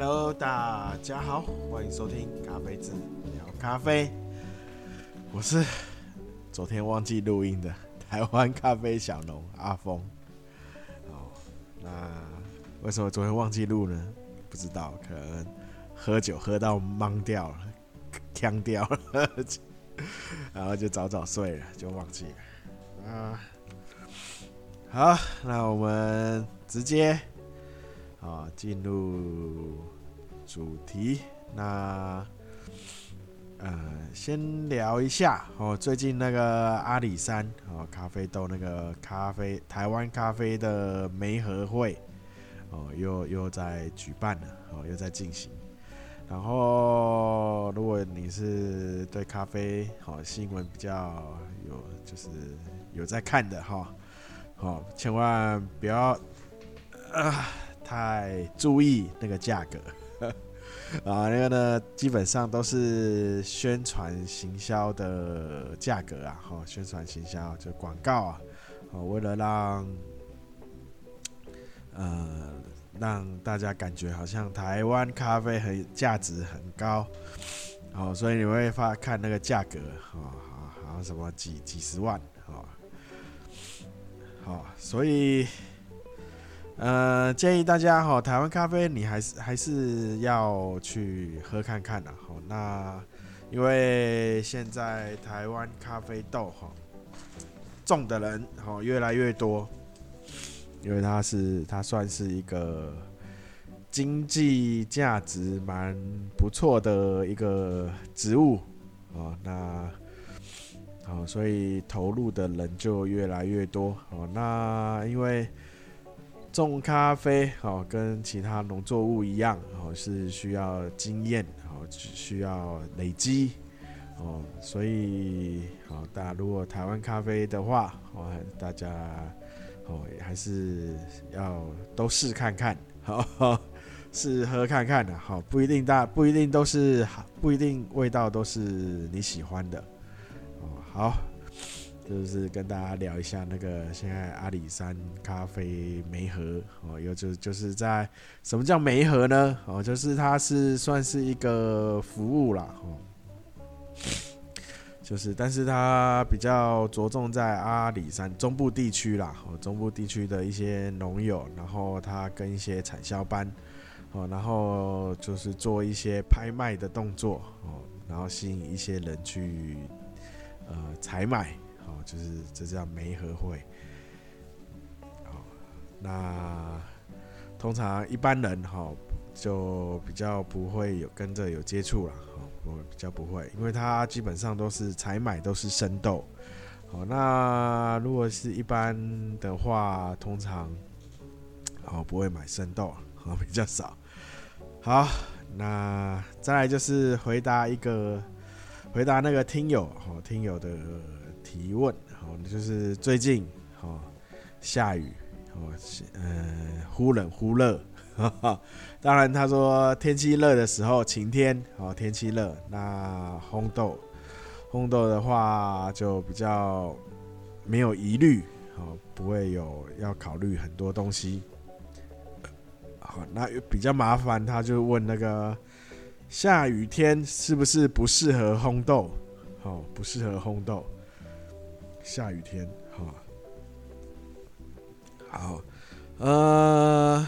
Hello，大家好，欢迎收听咖啡志聊咖啡。我是昨天忘记录音的台湾咖啡小农阿峰。哦，那为什么昨天忘记录呢？不知道，可能喝酒喝到懵掉了，呛掉了，然后就早早睡了，就忘记了。啊，好，那我们直接。啊，进入主题。那呃，先聊一下哦，最近那个阿里山哦，咖啡豆那个咖啡台湾咖啡的媒合会哦，又又在举办了哦，又在进行。然后，如果你是对咖啡好新闻比较有，就是有在看的哈，好，千万不要啊。太注意那个价格 啊，那个呢，基本上都是宣传行销的价格啊，哈，宣传行销就广告啊，哦，为了让呃让大家感觉好像台湾咖啡很价值很高，哦，所以你会发看那个价格，哦，好像什么几几十万，哦，好，所以。呃，建议大家哈，台湾咖啡你还是还是要去喝看看的哈。那因为现在台湾咖啡豆哈种的人哈越来越多，因为它是它算是一个经济价值蛮不错的一个植物啊。那好，所以投入的人就越来越多哦。那因为种咖啡哦，跟其他农作物一样哦，是需要经验哦，需要累积哦，所以好，大家如果台湾咖啡的话哦，大家哦还是要都试看看，好 试喝看看的，好不一定大不一定都是不一定味道都是你喜欢的哦，好。就是跟大家聊一下那个现在阿里山咖啡媒合哦，有就就是在什么叫媒合呢？哦，就是它是算是一个服务啦，哦，就是但是它比较着重在阿里山中部地区啦，哦，中部地区的一些农友，然后他跟一些产销班，哦，然后就是做一些拍卖的动作，哦，然后吸引一些人去呃采买。哦，就是这叫媒合会。好，那通常一般人哈就比较不会有跟着有接触了，哈，我比较不会，因为他基本上都是采买都是生豆。好，那如果是一般的话，通常哦不会买生豆，哦 比较少。好，那再来就是回答一个回答那个听友，哦听友的。提问，好，就是最近，好下雨，好，呃，忽冷忽热，当然他说天气热的时候晴天，好天气热，那烘豆，烘豆的话就比较没有疑虑，好不会有要考虑很多东西，好那比较麻烦，他就问那个下雨天是不是不适合烘豆？好不适合烘豆。下雨天，哈，好，呃，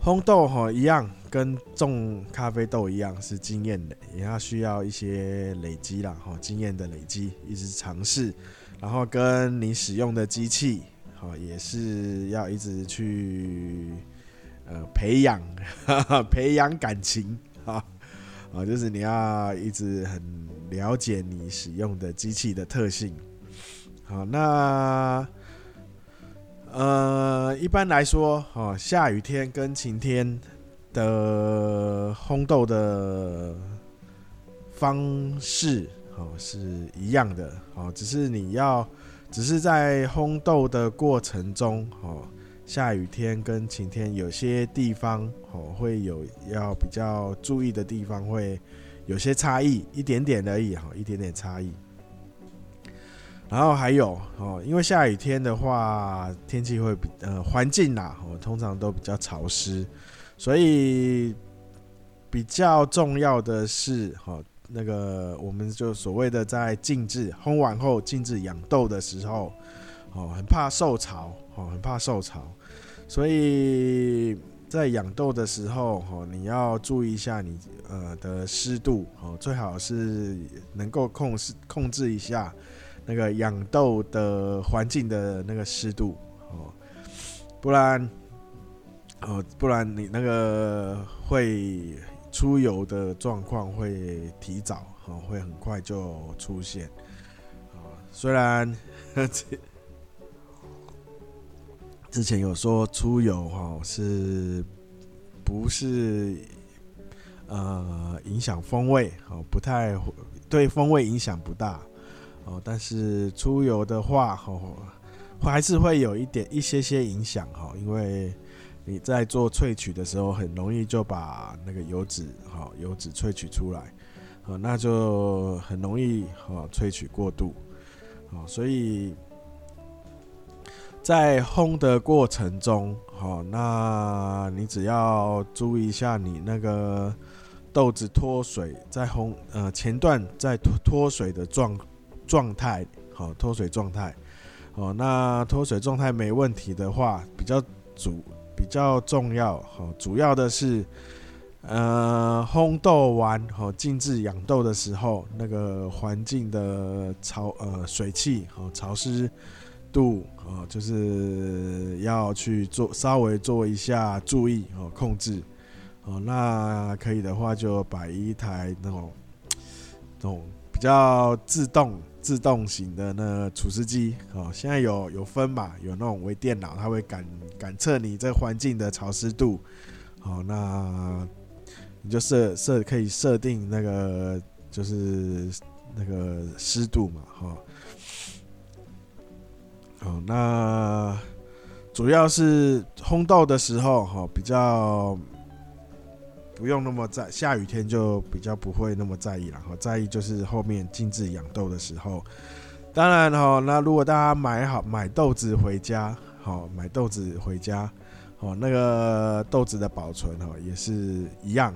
烘豆哈一样，跟种咖啡豆一样是经验的，也要需要一些累积啦，哈，经验的累积，一直尝试，然后跟你使用的机器，哈，也是要一直去呃培养，培养感情，哈，啊，就是你要一直很。了解你使用的机器的特性。好，那呃，一般来说，哦，下雨天跟晴天的烘豆的方式，哦，是一样的，哦，只是你要，只是在烘豆的过程中，哦，下雨天跟晴天有些地方，哦，会有要比较注意的地方会。有些差异，一点点而已哈，一点点差异。然后还有哦，因为下雨天的话，天气会比呃环境呐，哦通常都比较潮湿，所以比较重要的是，哈，那个我们就所谓的在静置烘完后静置养豆的时候，哦，很怕受潮，哦，很怕受潮，所以在养豆的时候，你要注意一下你呃的湿度，哦，最好是能够控制控制一下那个养豆的环境的那个湿度，哦，不然。哦，不然你那个会出油的状况会提早，哦，会很快就出现。啊，虽然 之前有说出油哈是不是呃影响风味哦，不太对风味影响不大哦，但是出油的话哦，还是会有一点一些些影响哈，因为。你在做萃取的时候，很容易就把那个油脂，哈，油脂萃取出来，啊，那就很容易，哈，萃取过度，啊，所以在烘的过程中，好，那你只要注意一下你那个豆子脱水，在烘，呃，前段在脱脱水的状状态，好，脱水状态，哦，那脱水状态没问题的话，比较主。比较重要，好，主要的是，呃，烘豆完，和，静置养豆的时候，那个环境的潮，呃，水汽和潮湿度，哦，就是要去做稍微做一下注意哦，控制，哦，那可以的话就摆一台那种，那种比较自动。自动型的那除湿机哦，现在有有分嘛，有那种微电脑，它会感感测你这环境的潮湿度，好，那你就设设可以设定那个就是那个湿度嘛，哈，好，那主要是烘豆的时候哈，比较。不用那么在下雨天就比较不会那么在意了哈，在意就是后面静置养豆的时候。当然哈，那如果大家买好买豆子回家，好买豆子回家，哦那个豆子的保存哈也是一样，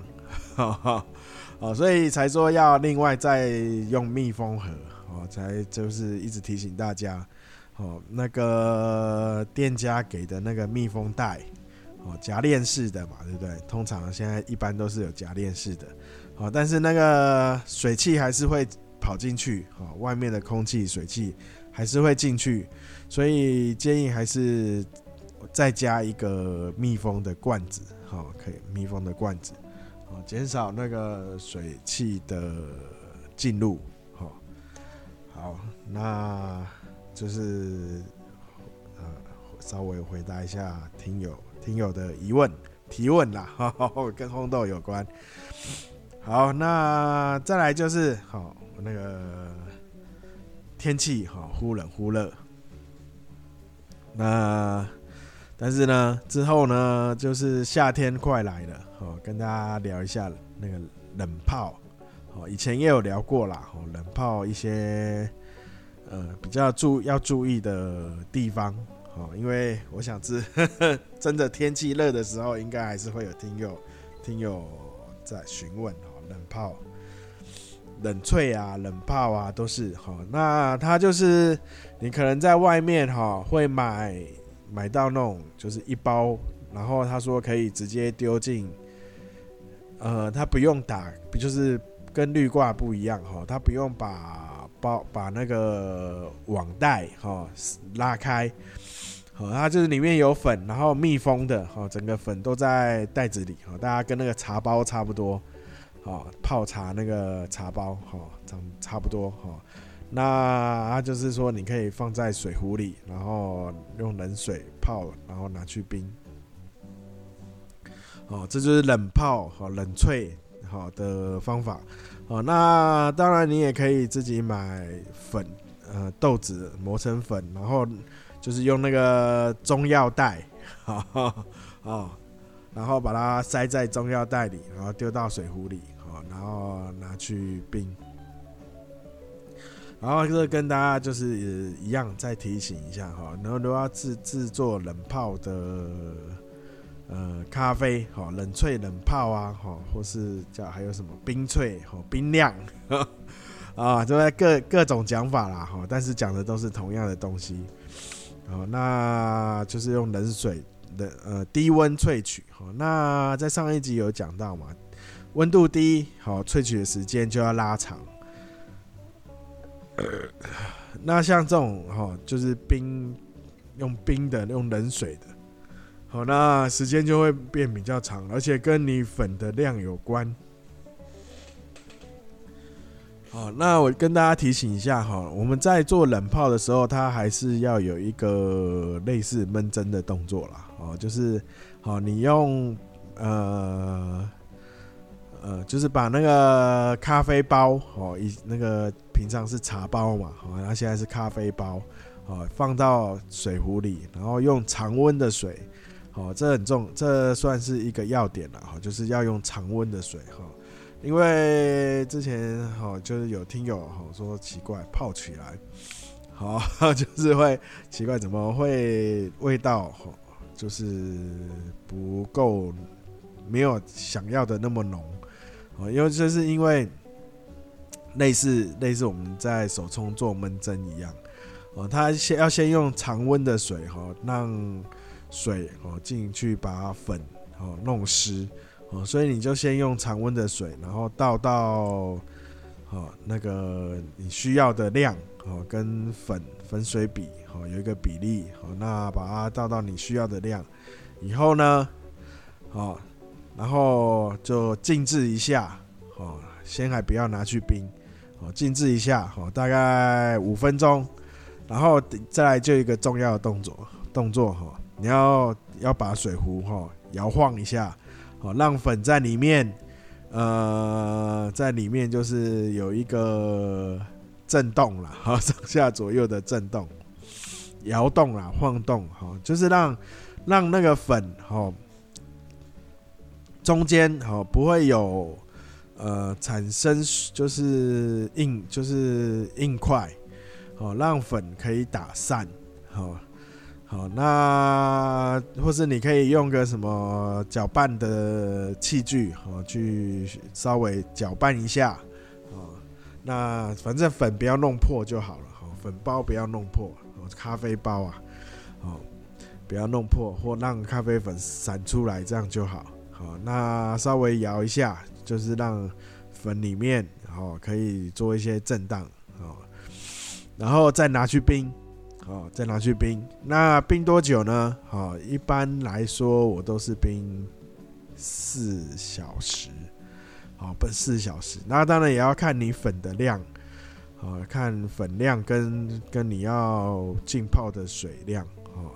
哈 哈，哦所以才说要另外再用密封盒，哦才就是一直提醒大家，哦那个店家给的那个密封袋。哦，夹链式的嘛，对不对？通常现在一般都是有夹链式的，哦，但是那个水汽还是会跑进去，哦，外面的空气、水汽还是会进去，所以建议还是再加一个密封的罐子，好，可以密封的罐子，哦，减少那个水汽的进入，好，好，那就是呃，稍微回答一下听友。听友的疑问提问啦，跟红豆有关。好，那再来就是好那个天气哈，忽冷忽热。那但是呢，之后呢，就是夏天快来了，好，跟大家聊一下那个冷泡。好，以前也有聊过啦，冷泡一些呃比较注要注意的地方。哦，因为我想知，真的天气热的时候，应该还是会有听友听友在询问哦，冷泡、冷萃啊、冷泡啊，都是哈。那他就是你可能在外面哈会买买到那种就是一包，然后他说可以直接丢进，呃，他不用打，就是跟绿挂不一样哈，他不用把把那个网袋哈拉开。好，它就是里面有粉，然后密封的，哈，整个粉都在袋子里，哈，大家跟那个茶包差不多，好，泡茶那个茶包，哈，长差不多，哈，那它就是说你可以放在水壶里，然后用冷水泡，然后拿去冰，哦，这就是冷泡和冷萃好的方法，哦，那当然你也可以自己买粉，呃，豆子磨成粉，然后。就是用那个中药袋，哈 哈，然后把它塞在中药袋里，然后丢到水壶里，然后拿去冰。然后这跟大家就是一样，再提醒一下哈，然后如果要制制作冷泡的呃咖啡，好冷萃冷泡啊，好或是叫还有什么冰萃，好冰酿，啊，就在各各种讲法啦，哈，但是讲的都是同样的东西，哦，那就是用冷水的呃低温萃取，好，那在上一集有讲到嘛，温度低，好萃取的时间就要拉长。那像这种哈，就是冰用冰的，用冷水的，好，那时间就会变比较长，而且跟你粉的量有关。好，那我跟大家提醒一下哈，我们在做冷泡的时候，它还是要有一个类似闷蒸的动作啦。哦，就是好，你用呃。呃，就是把那个咖啡包哦，以那个平常是茶包嘛，好，然后现在是咖啡包，哦，放到水壶里，然后用常温的水，哦，这很重，这算是一个要点了，哈，就是要用常温的水，哈，因为之前哈就是有听友哈说奇怪泡起来，好，就是会奇怪怎么会味道哈就是不够，没有想要的那么浓。哦，因为这是因为类似类似我们在手冲做闷蒸一样，哦，它先要先用常温的水哈，让水哦进去把粉哦弄湿，哦，所以你就先用常温的水，然后倒到哦那个你需要的量哦跟粉粉水比哦有一个比例哦，那把它倒到你需要的量以后呢，哦。然后就静置一下，哦，先还不要拿去冰，哦，静置一下，哦，大概五分钟，然后再来就一个重要的动作，动作哈，你要要把水壶哈摇晃一下，哦，让粉在里面，呃，在里面就是有一个震动了，哈，上下左右的震动，摇动啦，晃动，哈，就是让让那个粉，哈。中间好不会有呃产生就是硬就是硬块，好让粉可以打散，好好那或是你可以用个什么搅拌的器具，好去稍微搅拌一下，啊那反正粉不要弄破就好了，好粉包不要弄破，咖啡包啊，好不要弄破或让咖啡粉散出来，这样就好。好，那稍微摇一下，就是让粉里面哦可以做一些震荡，哦，然后再拿去冰，哦，再拿去冰。那冰多久呢？好，一般来说我都是冰四小时，好，冰四小时。那当然也要看你粉的量，好，看粉量跟跟你要浸泡的水量，好。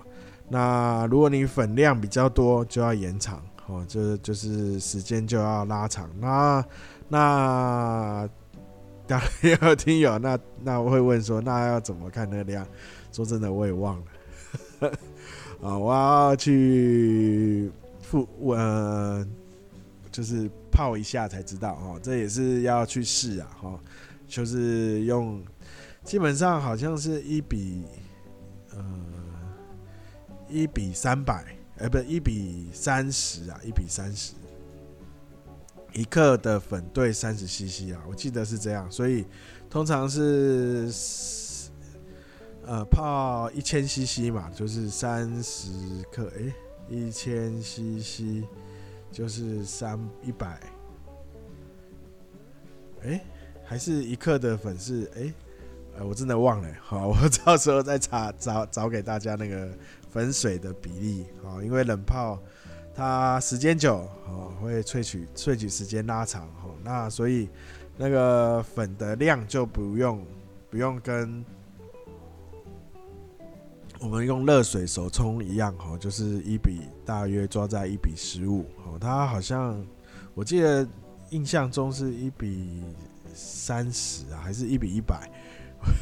那如果你粉量比较多，就要延长。哦，就是就是时间就要拉长。那那也有听友，那那我会问说，那要怎么看那个量？说真的，我也忘了。啊，我要去复呃，就是泡一下才知道哦。这也是要去试啊。哈，就是用，基本上好像是一比呃一比三百。哎，不，一比三十啊，一比三十，一克的粉兑三十 CC 啊，我记得是这样，所以通常是呃泡一千 CC 嘛，就是三十克，哎，一千 CC 就是三一百，哎，还是一克的粉是哎，呃，我真的忘了，好，我到时候再查找找给大家那个。粉水的比例啊，因为冷泡它时间久哦，会萃取萃取时间拉长哦，那所以那个粉的量就不用不用跟我们用热水手冲一样哈，就是一比大约抓在一比十五哦，它好像我记得印象中是一比三十啊，还是一比一百，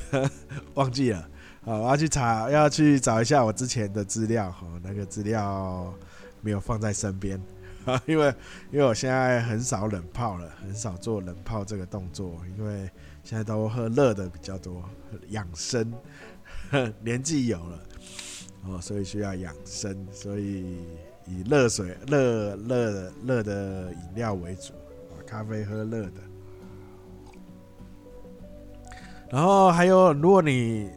忘记了。好，我要去查，要去找一下我之前的资料哈，那个资料没有放在身边，因为因为我现在很少冷泡了，很少做冷泡这个动作，因为现在都喝热的比较多，养生，年纪有了哦，所以需要养生，所以以热水、热热热的饮料为主，咖啡喝热的。然后还有，如果你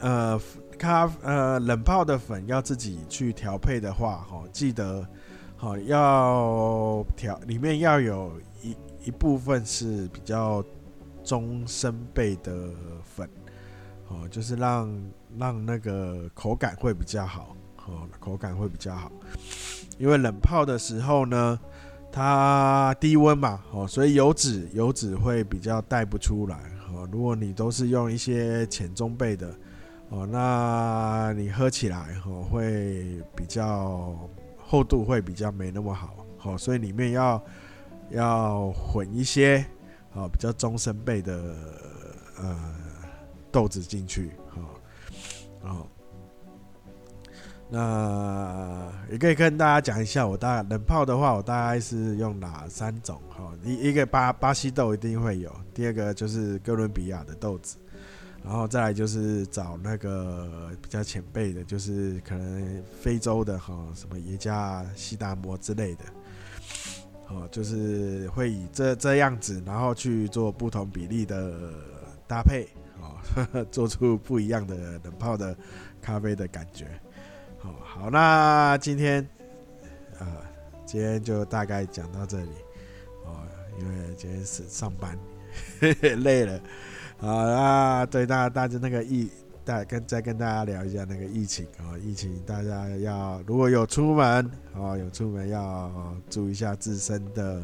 呃咖呃冷泡的粉要自己去调配的话，哈，记得好要调里面要有一一部分是比较中深焙的粉，哦，就是让让那个口感会比较好，哦，口感会比较好，因为冷泡的时候呢，它低温嘛，哦，所以油脂油脂会比较带不出来。哦，如果你都是用一些浅中焙的，哦，那你喝起来哦会比较厚度会比较没那么好，哦，所以里面要要混一些哦比较中深焙的呃豆子进去，哦，哦。那也可以跟大家讲一下，我大概冷泡的话，我大概是用哪三种？哈，一一个巴巴西豆一定会有，第二个就是哥伦比亚的豆子，然后再来就是找那个比较前辈的，就是可能非洲的哈，什么耶加西达摩之类的，哦，就是会以这这样子，然后去做不同比例的搭配，哦，做出不一样的冷泡的咖啡的感觉。好，好，那今天，呃，今天就大概讲到这里，哦，因为今天是上班，嘿嘿，累了，好，那对大大家那个疫，大跟再跟大家聊一下那个疫情啊，疫情大家要如果有出门，哦，有出门要注意一下自身的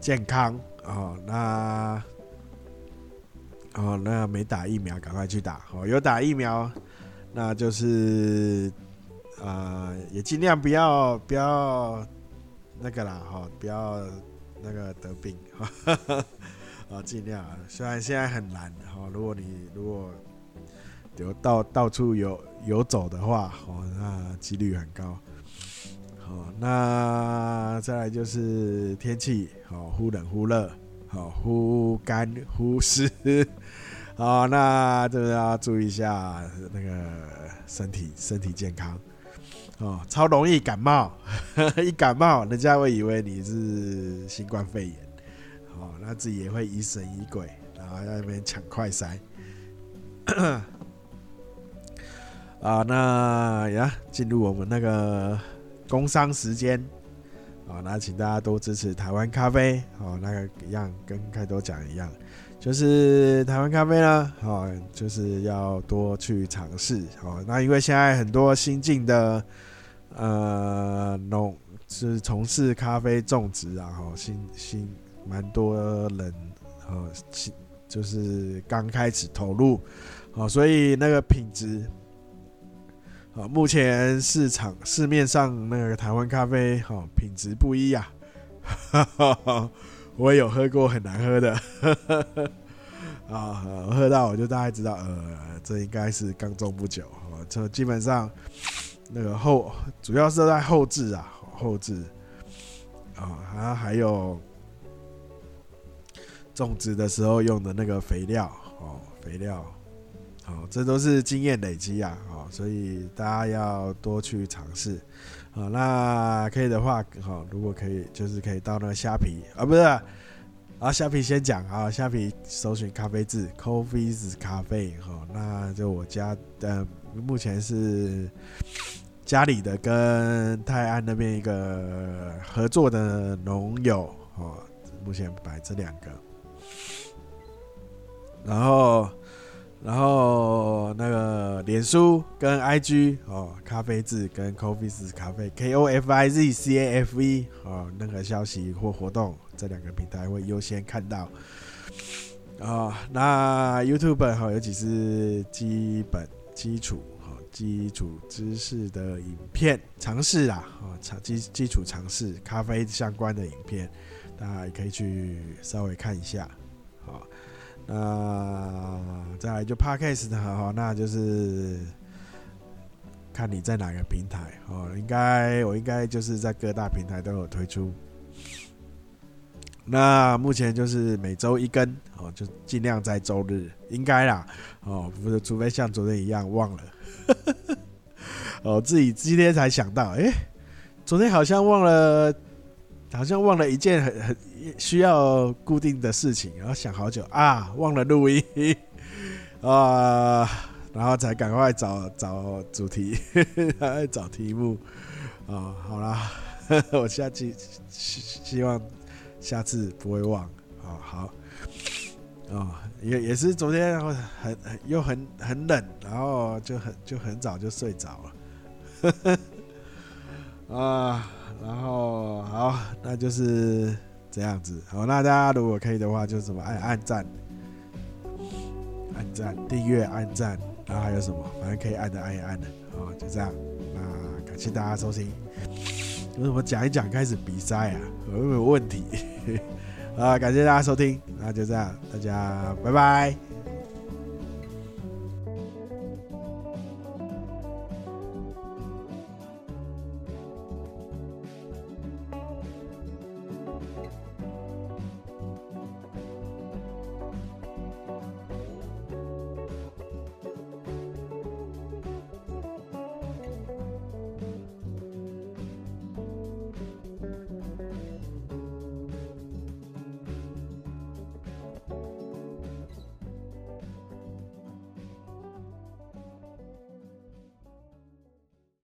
健康，哦，那，哦，那没打疫苗赶快去打，哦，有打疫苗。那就是，啊、也尽量不要不要那个啦，哈，不要那个得病，哈，啊，尽量啊。虽然现在很难，哈，如果你如果有到到处游游走的话，哦，那几率很高。好，那再来就是天气，好，忽冷忽热，好，忽干忽湿。好，那这个要注意一下那个身体身体健康哦，超容易感冒，一感冒人家会以为你是新冠肺炎，哦，那自己也会疑神疑鬼，然后在那边抢快筛。啊，那呀，进入我们那个工商时间，啊，那请大家多支持台湾咖啡，哦，那个一样跟开头讲一样。就是台湾咖啡呢，哦，就是要多去尝试哦。那因为现在很多新进的呃农是从事咖啡种植啊，哈，新新蛮多人呃，就是刚开始投入，哦，所以那个品质，啊，目前市场市面上那个台湾咖啡，哈，品质不一啊。我也有喝过很难喝的，啊，喝到我就大概知道，呃，这应该是刚种不久，这基本上那个后主要是在后置啊，后置啊，还还有种植的时候用的那个肥料哦，肥料，好，这都是经验累积啊，好，所以大家要多去尝试。好，那可以的话，好，如果可以，就是可以到那个虾皮啊，不是啊，虾皮先讲啊，虾皮搜寻咖啡字，Coffee's 咖啡，好，那就我家的目前是家里的跟泰安那边一个合作的农友，哦，目前摆这两个，然后。然后那个脸书跟 IG 哦，咖啡字跟 Coffee's 咖啡 K O F I Z C A F E 哦，任何消息或活动这两个平台会优先看到。哦，那 YouTube 哈、哦，尤其是基本基础哈、哦，基础知识的影片尝试啊，哦，基基础尝试咖啡相关的影片，大家也可以去稍微看一下，好、哦。那再来就 Podcast 的哈，那就是看你在哪个平台哦。应该我应该就是在各大平台都有推出。那目前就是每周一更哦，就尽量在周日，应该啦哦，不是，除非像昨天一样忘了。哦，自己今天才想到，哎、昨天好像忘了，好像忘了一件很很需要固定的事情，然后想好久啊，忘了录音。啊，然后才赶快找找主题，找题目。啊，好啦，我下期希希望下次不会忘，啊，好，哦，也也是昨天很很又很很冷，然后就很就很早就睡着了。啊，然后好，那就是这样子。好，那大家如果可以的话，就是什么按按赞、按赞、订阅、按赞，然后还有什么，反正可以按的按一按的。好，就这样。那感谢大家收听。有什么讲一讲开始比赛啊？有没有问题？啊，感谢大家收听。那就这样，大家拜拜。